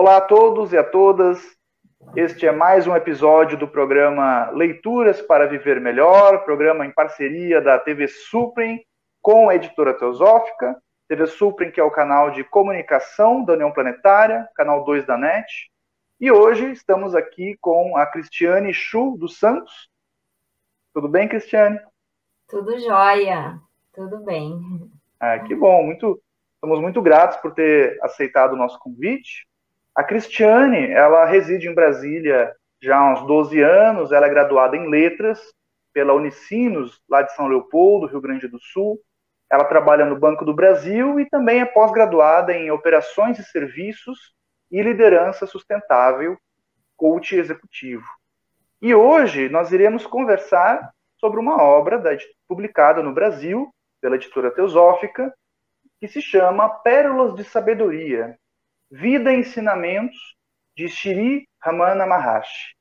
Olá a todos e a todas. Este é mais um episódio do programa Leituras para Viver Melhor, programa em parceria da TV Suprem com a editora Teosófica. TV Suprem, que é o canal de comunicação da União Planetária, canal 2 da NET. E hoje estamos aqui com a Cristiane Chu dos Santos. Tudo bem, Cristiane? Tudo jóia, tudo bem. Ah, que bom, muito, estamos muito gratos por ter aceitado o nosso convite. A Cristiane, ela reside em Brasília já há uns 12 anos, ela é graduada em Letras pela Unicinos, lá de São Leopoldo, Rio Grande do Sul. Ela trabalha no Banco do Brasil e também é pós-graduada em Operações e Serviços e Liderança Sustentável, coach executivo. E hoje nós iremos conversar sobre uma obra da, publicada no Brasil pela editora Teosófica, que se chama Pérolas de Sabedoria, Vida e Ensinamentos de Shri Ramana Maharshi.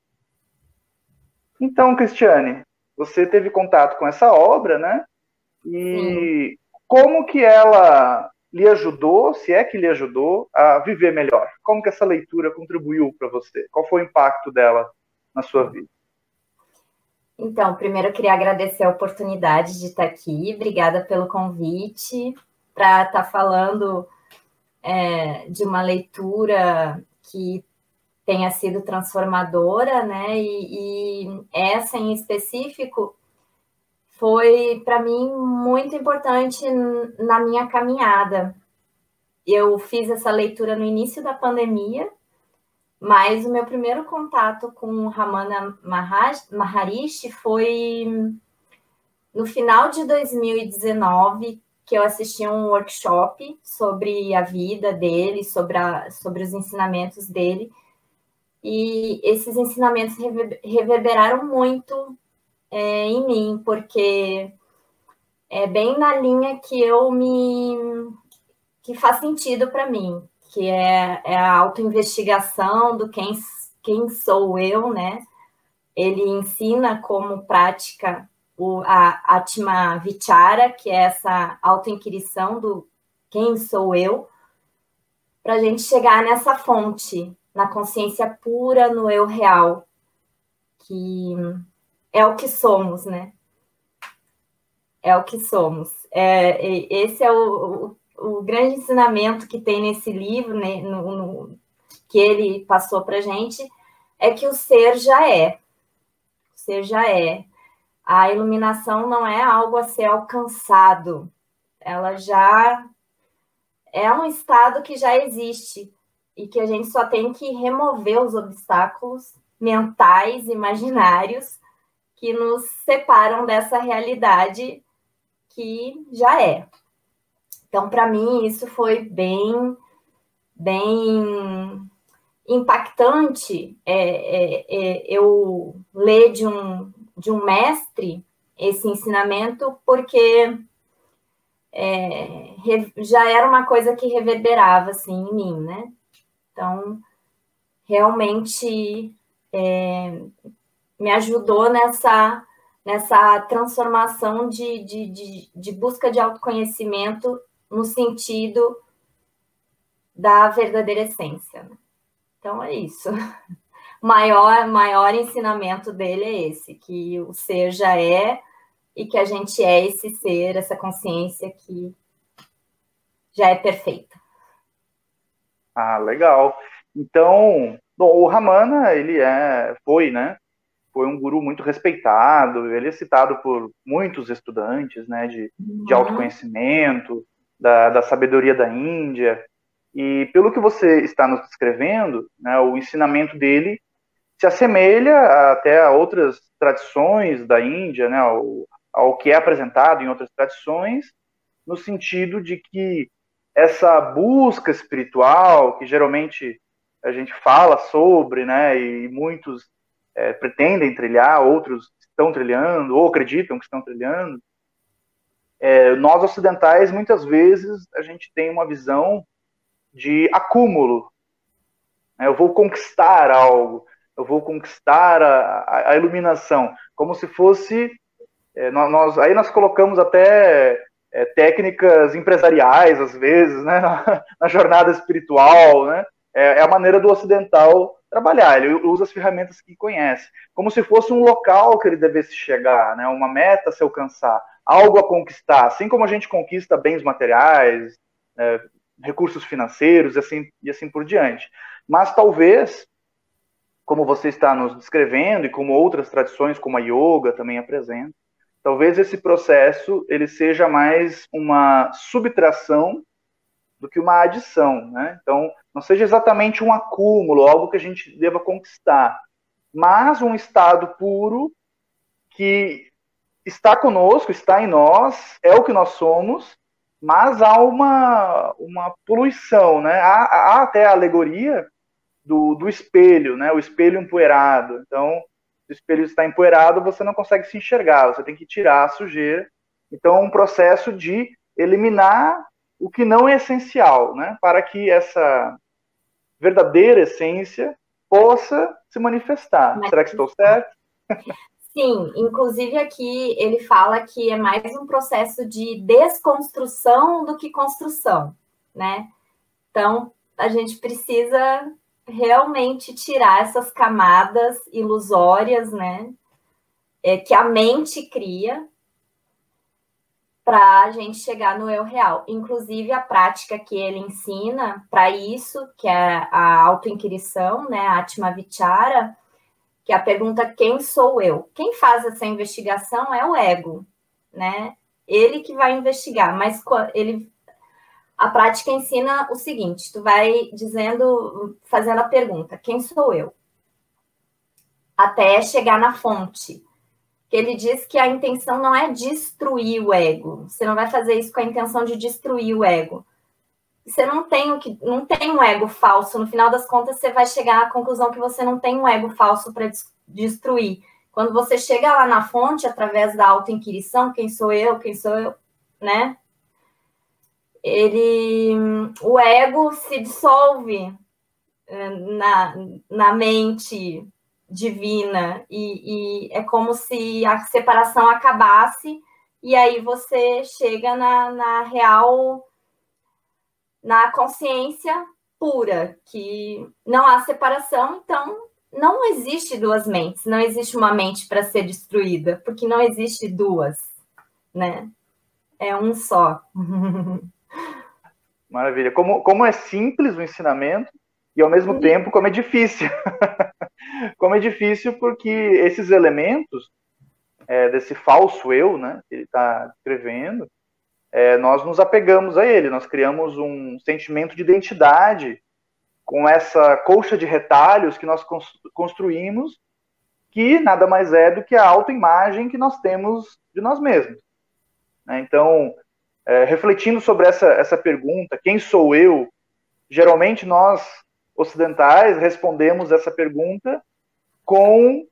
Então, Cristiane, você teve contato com essa obra, né? E Sim. como que ela lhe ajudou, se é que lhe ajudou, a viver melhor? Como que essa leitura contribuiu para você? Qual foi o impacto dela na sua vida? Então, primeiro eu queria agradecer a oportunidade de estar aqui. Obrigada pelo convite para estar falando é, de uma leitura que tenha sido transformadora, né? E, e essa em específico foi para mim muito importante na minha caminhada. Eu fiz essa leitura no início da pandemia, mas o meu primeiro contato com Ramana Maharishi foi no final de 2019, que eu assisti um workshop sobre a vida dele, sobre, a, sobre os ensinamentos dele. E esses ensinamentos reverberaram muito é, em mim, porque é bem na linha que eu me. que faz sentido para mim, que é, é a autoinvestigação do quem, quem sou eu, né? Ele ensina como prática o, a Atma Vichara, que é essa autoinquirição do quem sou eu, para a gente chegar nessa fonte, na consciência pura, no eu real, que é o que somos, né? É o que somos. É, esse é o, o, o, grande ensinamento que tem nesse livro, né, no, no, que ele passou para gente, é que o ser já é. O ser já é a iluminação não é algo a ser alcançado, ela já é um estado que já existe e que a gente só tem que remover os obstáculos mentais, imaginários que nos separam dessa realidade que já é. Então, para mim, isso foi bem, bem impactante. É, é, é, eu ler de um, de um mestre esse ensinamento, porque é, já era uma coisa que reverberava assim em mim, né? Então, realmente é, me ajudou nessa, nessa transformação de, de, de, de busca de autoconhecimento no sentido da verdadeira essência. Né? Então, é isso. maior, maior ensinamento dele é esse, que o ser já é e que a gente é esse ser, essa consciência que já é perfeita. Ah, legal. Então, bom, o Ramana, ele é, foi, né? Foi um guru muito respeitado, ele é citado por muitos estudantes, né, de, uhum. de autoconhecimento, da, da sabedoria da Índia. E pelo que você está nos descrevendo, né, o ensinamento dele se assemelha até a outras tradições da Índia, né, ao, ao que é apresentado em outras tradições, no sentido de que essa busca espiritual, que geralmente a gente fala sobre, né, e muitos é, pretendem trilhar, outros estão trilhando, ou acreditam que estão trilhando, é, nós ocidentais, muitas vezes, a gente tem uma visão de acúmulo. Né, eu vou conquistar algo, eu vou conquistar a, a iluminação, como se fosse é, nós, aí nós colocamos até é, técnicas empresariais às vezes, né, na, na, jornada espiritual, né? é, é a maneira do ocidental trabalhar. Ele usa as ferramentas que conhece, como se fosse um local que ele devesse chegar, né? Uma meta a se alcançar, algo a conquistar. Assim como a gente conquista bens materiais, é, recursos financeiros e assim, e assim por diante. Mas talvez, como você está nos descrevendo e como outras tradições, como a yoga também apresentam, talvez esse processo ele seja mais uma subtração do que uma adição, né? Então, não seja exatamente um acúmulo, algo que a gente deva conquistar, mas um estado puro que está conosco, está em nós, é o que nós somos, mas há uma, uma poluição, né? Há, há até a alegoria do, do espelho, né? O espelho empoeirado. Então, se o espelho está empoeirado, você não consegue se enxergar, você tem que tirar a sujeira. Então, é um processo de eliminar o que não é essencial, né? Para que essa verdadeira essência possa se manifestar. Mas, Será que estou certo? Sim, inclusive aqui ele fala que é mais um processo de desconstrução do que construção, né? Então, a gente precisa realmente tirar essas camadas ilusórias, né? É, que a mente cria para a gente chegar no eu real. Inclusive, a prática que ele ensina para isso, que é a autoinquirição, né? Atma Vichara, que é a pergunta quem sou eu? Quem faz essa investigação é o ego, né? Ele que vai investigar, mas ele a prática ensina o seguinte: tu vai dizendo, fazendo a pergunta, quem sou eu? Até chegar na fonte. Que ele diz que a intenção não é destruir o ego. Você não vai fazer isso com a intenção de destruir o ego você não tem o que não tem um ego falso. No final das contas, você vai chegar à conclusão que você não tem um ego falso para destruir. Quando você chega lá na fonte através da autoinquirição, quem sou eu, quem sou eu, né? Ele, o ego se dissolve eh, na, na mente divina e, e é como se a separação acabasse e aí você chega na, na real na consciência pura, que não há separação, então não existe duas mentes, não existe uma mente para ser destruída, porque não existe duas, né? É um só. Maravilha. Como, como é simples o ensinamento e ao mesmo Sim. tempo como é difícil. como é difícil porque esses elementos é, desse falso eu, né, que ele está escrevendo, é, nós nos apegamos a ele, nós criamos um sentimento de identidade com essa colcha de retalhos que nós construímos, que nada mais é do que a autoimagem que nós temos de nós mesmos. Né? Então, é, refletindo sobre essa, essa pergunta, quem sou eu? Geralmente nós, ocidentais, respondemos essa pergunta com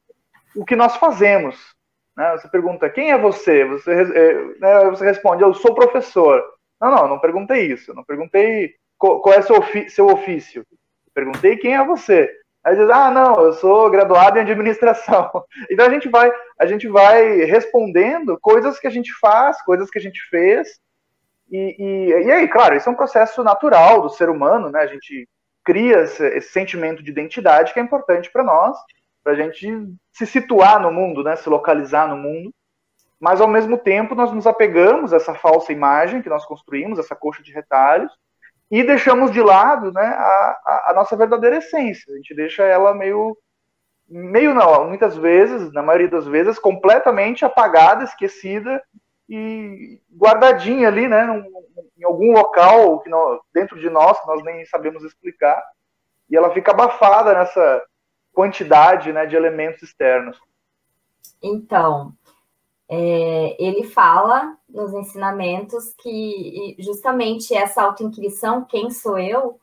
o que nós fazemos, né? Você pergunta, quem é você? Você, é, né, você responde, eu sou professor. Não, não, não perguntei isso. Não perguntei qual, qual é seu, seu ofício. Perguntei quem é você. Aí diz, ah, não, eu sou graduado em administração. Então a gente vai, a gente vai respondendo coisas que a gente faz, coisas que a gente fez. E, e, e aí, claro, isso é um processo natural do ser humano, né? A gente cria esse, esse sentimento de identidade que é importante para nós para a gente se situar no mundo, né, se localizar no mundo. Mas ao mesmo tempo nós nos apegamos a essa falsa imagem que nós construímos, essa coxa de retalhos, e deixamos de lado, né, a, a, a nossa verdadeira essência. A gente deixa ela meio meio não, muitas vezes, na maioria das vezes, completamente apagada, esquecida e guardadinha ali, né, em algum local que dentro de nós que nós nem sabemos explicar, e ela fica abafada nessa quantidade né, de elementos externos. Então, é, ele fala nos ensinamentos que justamente essa autoinquirição, quem sou eu,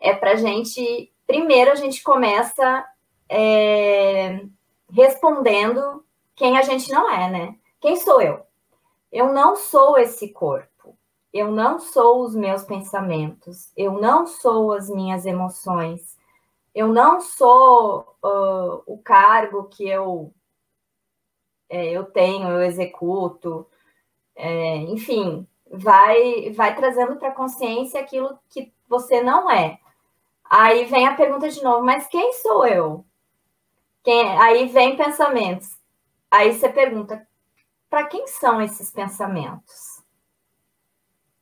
é para gente. Primeiro, a gente começa é, respondendo quem a gente não é, né? Quem sou eu? Eu não sou esse corpo. Eu não sou os meus pensamentos. Eu não sou as minhas emoções eu não sou uh, o cargo que eu é, eu tenho, eu executo, é, enfim, vai vai trazendo para a consciência aquilo que você não é. Aí vem a pergunta de novo, mas quem sou eu? Quem, aí vem pensamentos. Aí você pergunta, para quem são esses pensamentos?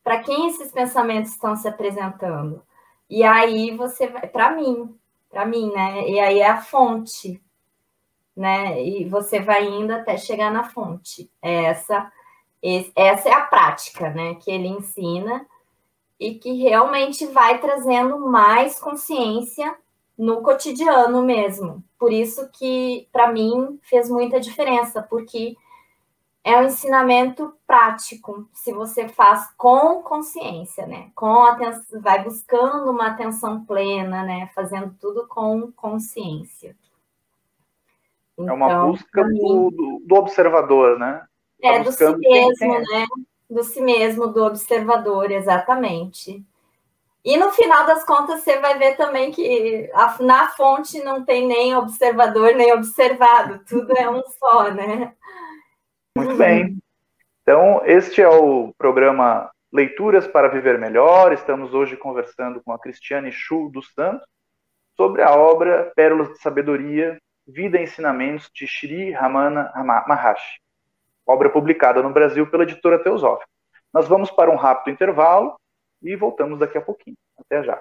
Para quem esses pensamentos estão se apresentando? E aí você vai, para mim, para mim, né? E aí é a fonte, né? E você vai indo até chegar na fonte. Essa, essa é a prática, né? Que ele ensina e que realmente vai trazendo mais consciência no cotidiano mesmo. Por isso que para mim fez muita diferença, porque é um ensinamento prático, se você faz com consciência, né? Com atenção, vai buscando uma atenção plena, né? Fazendo tudo com consciência. Então, é uma então, busca mim, do, do, observador, né? Tá é, do si mesmo, né? Do si mesmo, do observador, exatamente. E no final das contas, você vai ver também que a, na fonte não tem nem observador nem observado, tudo é um só, né? Muito bem. Então, este é o programa Leituras para Viver Melhor. Estamos hoje conversando com a Cristiane Chu dos Santos sobre a obra Pérolas de Sabedoria, Vida e Ensinamentos de Shri Ramana Maharshi, obra publicada no Brasil pela editora Teosófica. Nós vamos para um rápido intervalo e voltamos daqui a pouquinho. Até já.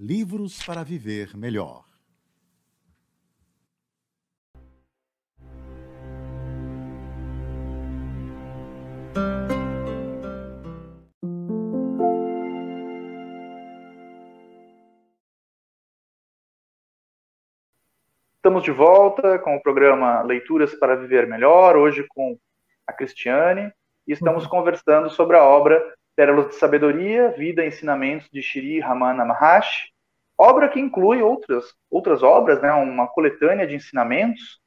Livros para Viver Melhor. Estamos de volta com o programa Leituras para Viver Melhor, hoje com a Cristiane, e estamos uhum. conversando sobre a obra Pérolas de Sabedoria, Vida e Ensinamentos de Shri Ramana Maharshi, obra que inclui outras, outras obras, né, uma coletânea de ensinamentos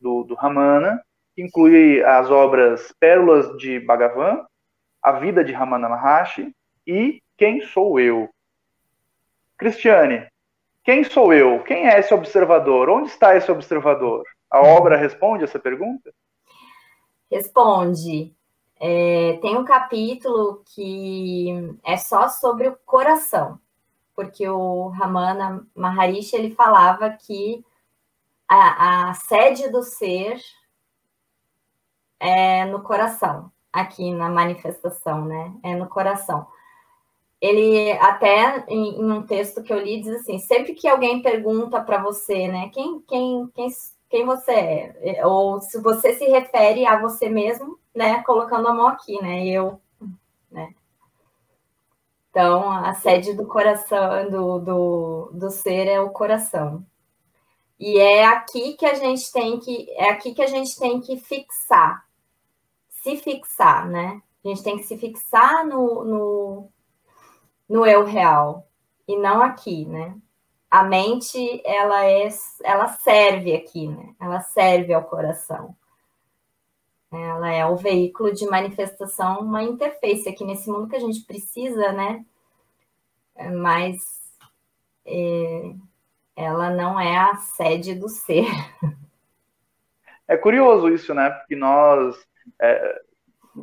do, do Ramana, que inclui as obras Pérolas de Bhagavan, A Vida de Ramana Maharshi e Quem Sou Eu? Cristiane, quem sou eu? Quem é esse observador? Onde está esse observador? A obra responde essa pergunta? Responde. É, tem um capítulo que é só sobre o coração, porque o Ramana Maharishi ele falava que a, a sede do ser é no coração, aqui na manifestação, né? É no coração. Ele até em, em um texto que eu li diz assim: sempre que alguém pergunta para você, né, quem, quem, quem, quem você é, ou se você se refere a você mesmo, né, colocando a mão aqui, né, eu, né. Então, a sede do coração, do, do, do ser é o coração. E é aqui que a gente tem que, é aqui que a gente tem que fixar, se fixar, né? A gente tem que se fixar no, no, no eu real e não aqui, né? A mente, ela é, ela serve aqui, né? Ela serve ao coração. Ela é o veículo de manifestação, uma interface aqui nesse mundo que a gente precisa, né? Mas é, ela não é a sede do ser. É curioso isso, né? Porque nós, é,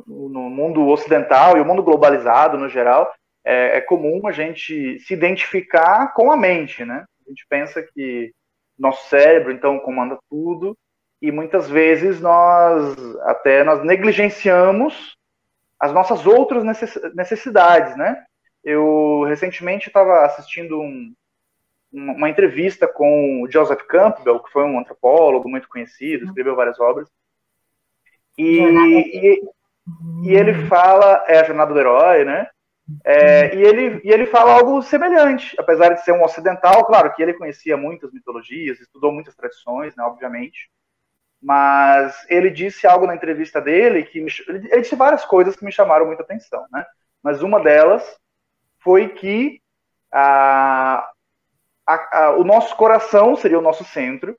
no mundo ocidental e o mundo globalizado no geral, é, é, comum a gente se identificar com a mente, né? A gente pensa que nosso cérebro, então, comanda tudo e muitas vezes nós até nós negligenciamos as nossas outras necessidades, né? Eu recentemente estava assistindo um, uma entrevista com o Joseph Campbell, que foi um antropólogo muito conhecido, escreveu várias obras, e, e, e ele fala, é a jornada do herói, né? É, e, ele, e ele fala algo semelhante, apesar de ser um ocidental, claro que ele conhecia muitas mitologias, estudou muitas tradições, né, obviamente, mas ele disse algo na entrevista dele que me, ele disse várias coisas que me chamaram muita atenção, né? Mas uma delas foi que a, a, a, o nosso coração seria o nosso centro,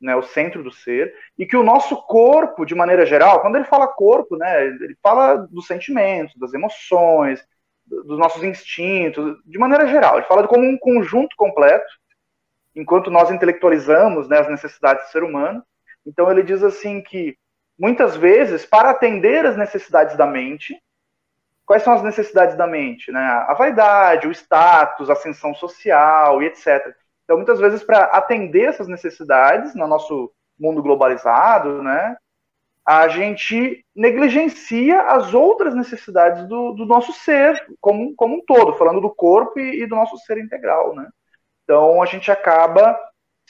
né, o centro do ser, e que o nosso corpo, de maneira geral, quando ele fala corpo, né, ele fala dos sentimentos, das emoções, dos nossos instintos, de maneira geral, ele fala como um conjunto completo, enquanto nós intelectualizamos né, as necessidades do ser humano. Então ele diz assim que muitas vezes, para atender as necessidades da mente, quais são as necessidades da mente? Né? A vaidade, o status, a ascensão social e etc. Então, muitas vezes, para atender essas necessidades no nosso mundo globalizado, né, a gente negligencia as outras necessidades do, do nosso ser como, como um todo, falando do corpo e, e, do nosso ser integral, né? Então a gente acaba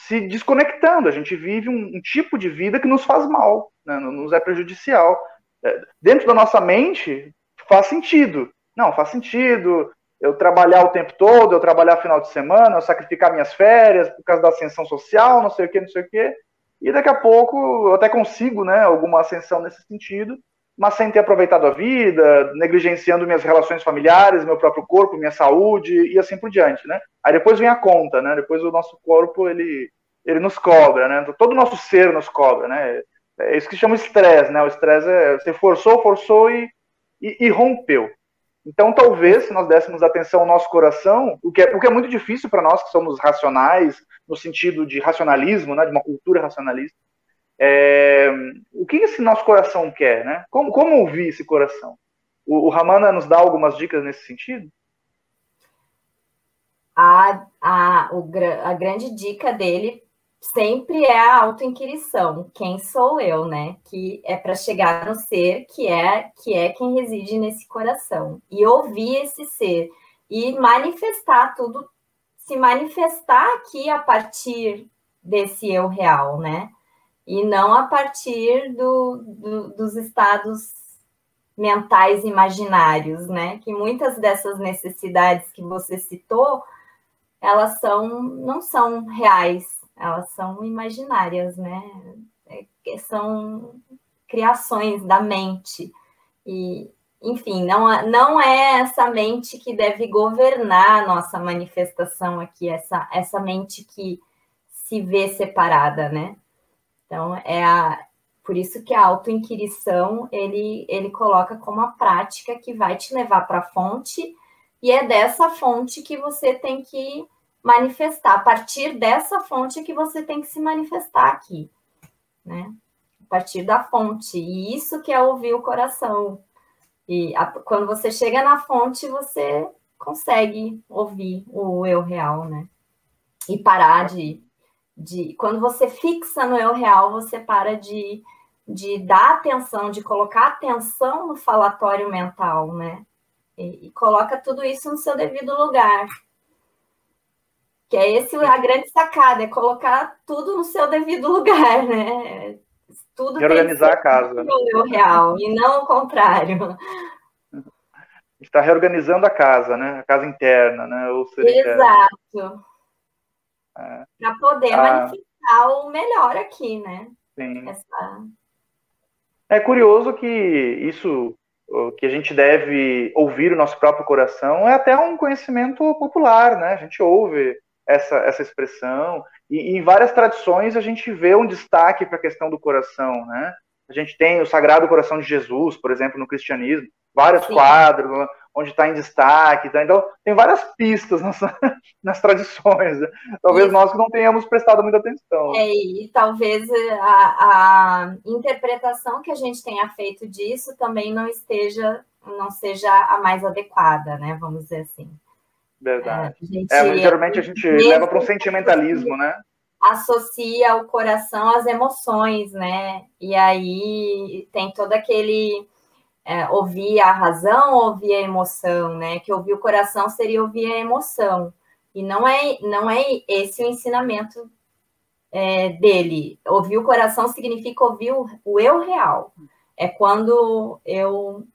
se desconectando, a gente vive um, um tipo de vida que nos faz mal, né? nos é prejudicial. É, dentro da nossa mente faz sentido, não faz sentido eu trabalhar o tempo todo, eu trabalhar final de semana, eu sacrificar minhas férias por causa da ascensão social, não sei o que, não sei o que e daqui a pouco eu até consigo né, alguma ascensão nesse sentido, mas sem ter aproveitado a vida, negligenciando minhas relações familiares, meu próprio corpo, minha saúde e assim por diante, né? Aí depois vem a conta, né? Depois o nosso corpo ele ele nos cobra, né? Todo o nosso ser nos cobra, né? É isso que chama estresse, né? O estresse é você forçou, forçou e, e, e rompeu. Então, talvez, se nós dessemos atenção ao nosso coração, o que é, o que é muito difícil para nós que somos racionais, no sentido de racionalismo, né, de uma cultura racionalista, é, o que esse nosso coração quer, né? Como, como ouvir esse coração? O, o Ramana nos dá algumas dicas nesse sentido? A, a, o, a grande dica dele sempre é a autoinquirição, quem sou eu, né? Que é para chegar no ser que é que é quem reside nesse coração e ouvir esse ser e manifestar tudo, se manifestar aqui a partir desse eu real, né? E não a partir do, do, dos estados mentais imaginários, né? Que muitas dessas necessidades que você citou, elas são não são reais, elas são imaginárias, né? É, são criações da mente. E, enfim, não, não é essa mente que deve governar a nossa manifestação aqui, essa, essa mente que se vê separada, né? Então, é a, por isso que a autoinquirição ele, ele coloca como a prática que vai te levar para a fonte, e é dessa fonte que você tem que manifestar. A partir dessa fonte que você tem que se manifestar aqui, né? A partir da fonte. E isso que é ouvir o coração. E a, quando você chega na fonte, você consegue ouvir o eu real, né? E parar de, de. Quando você fixa no eu real, você para de, de dar atenção, de colocar atenção no falatório mental, né? E, e coloca tudo isso no seu devido lugar. Que é esse a grande sacada, é colocar tudo no seu devido lugar, né? Tudo Reorganizar a casa. No real, e não o contrário. Está reorganizando a casa, né? A casa interna, né? Ou Exato. É. Para poder ah. manifestar o melhor aqui, né? Sim. Essa... É curioso que isso que a gente deve ouvir o nosso próprio coração é até um conhecimento popular, né? A gente ouve essa, essa expressão. E, e em várias tradições a gente vê um destaque para a questão do coração, né? A gente tem o Sagrado Coração de Jesus, por exemplo, no cristianismo, vários Sim. quadros onde está em destaque. Tá? Então, tem várias pistas nas, nas tradições. Né? Talvez nós que não tenhamos prestado muita atenção. É, e talvez a, a, interpretação que a gente tenha feito disso também não esteja, não seja a mais adequada, né? Vamos dizer assim. Verdade. É, gente, é geralmente a gente leva para um sentimentalismo, né? associa o coração às emoções, né? E aí tem todo aquele é, ouvir a razão, ouvir a emoção, né? Que ouvir o coração seria ouvir a emoção. E não é, não é esse o ensinamento é, dele. Ouvir o coração significa ouvir o, o eu real. É quando eu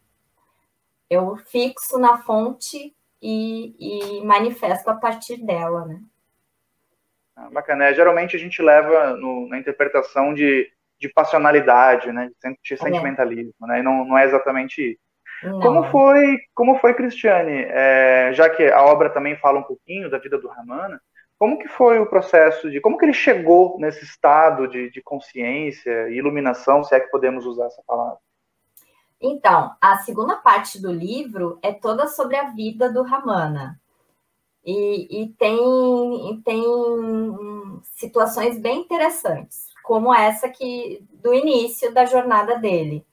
eu fixo na fonte e, e manifesto a partir dela, né? Ah, bacana. É, geralmente a gente leva no, na interpretação de, de passionalidade, né? De, é. sentimentalismo, né? E não, não é exatamente isso. Não. Como foi, como foi, Cristiane? É, já que a obra também fala um pouquinho da vida do Ramana, como que foi o processo de, como que ele chegou nesse estado de, de consciência e iluminação, se é que podemos usar essa palavra? Então, a segunda parte do livro é toda sobre a vida do Ramana. E, e tem, tem situações bem interessantes, como essa que do início da jornada dele.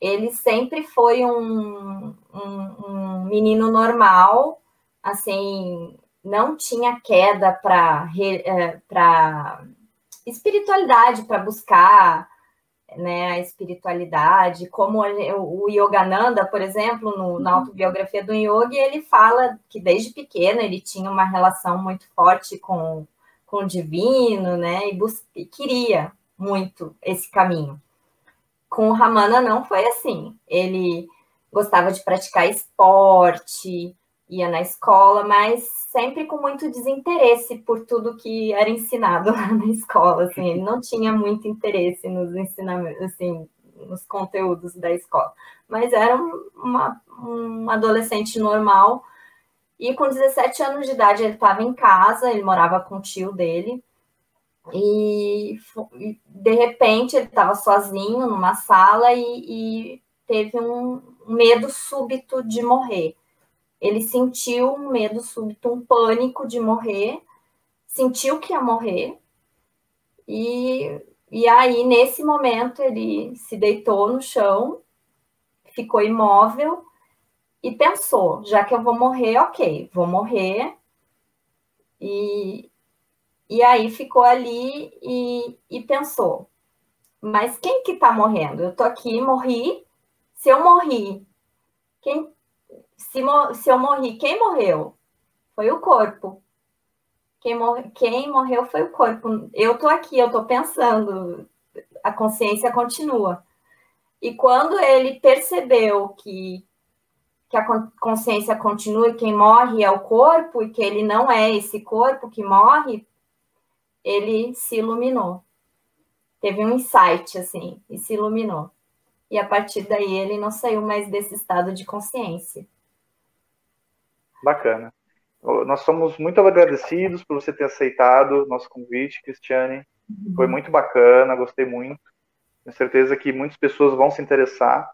Ele sempre foi um, um, um menino normal, assim, não tinha queda para é, espiritualidade, para buscar né, a espiritualidade, como o Yogananda, por exemplo, no, na uhum. autobiografia do Yogi, ele fala que desde pequeno ele tinha uma relação muito forte com, com o divino, né, e, e queria muito esse caminho. Com o Ramana não foi assim. Ele gostava de praticar esporte, ia na escola, mas sempre com muito desinteresse por tudo que era ensinado lá na escola, assim, ele não tinha muito interesse nos ensinamentos, assim, nos conteúdos da escola, mas era uma, um adolescente normal, e com 17 anos de idade ele estava em casa, ele morava com o tio dele, e de repente ele estava sozinho numa sala e, e teve um medo súbito de morrer ele sentiu um medo súbito, um pânico de morrer, sentiu que ia morrer, e, e aí, nesse momento, ele se deitou no chão, ficou imóvel e pensou: já que eu vou morrer, ok, vou morrer. E, e aí ficou ali e, e pensou: mas quem que tá morrendo? Eu tô aqui, morri. Se eu morri, quem se, se eu morri, quem morreu? Foi o corpo. Quem, quem morreu foi o corpo. Eu tô aqui, eu tô pensando, a consciência continua. E quando ele percebeu que, que a consciência continua e quem morre é o corpo, e que ele não é esse corpo que morre, ele se iluminou. Teve um insight, assim, e se iluminou. E a partir daí ele não saiu mais desse estado de consciência. Bacana. Nós somos muito agradecidos por você ter aceitado nosso convite, Cristiane. Foi uhum. muito bacana, gostei muito. Tenho certeza que muitas pessoas vão se interessar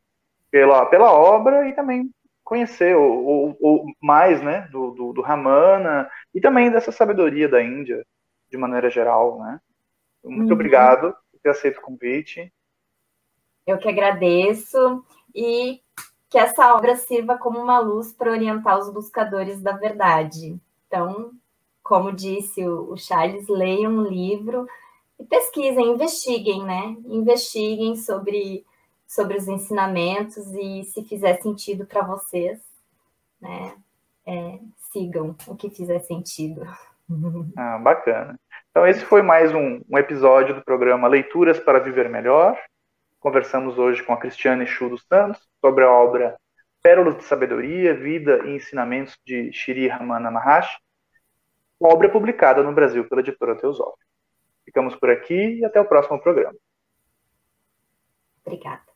pela, pela obra e também conhecer o, o, mais né, do, do, do, Ramana e também dessa sabedoria da Índia, de maneira geral. Né? Muito uhum. obrigado por ter aceito o convite. Eu que agradeço. E que essa obra sirva como uma luz para orientar os buscadores da verdade. Então, como disse o Charles, leiam um livro e pesquisem, investiguem, né? Investiguem sobre, sobre os ensinamentos e se fizer sentido para vocês, né? É, sigam o que fizer sentido. Ah, bacana. Então, esse foi mais um, um episódio do programa Leituras para Viver Melhor. Conversamos hoje com a Cristiane Chu dos Santos sobre a obra Pérolas de Sabedoria, Vida e Ensinamentos de Shri Ramana Maharshi, obra publicada no Brasil pela editora Teosófica. Ficamos por aqui e até o próximo programa. Obrigada.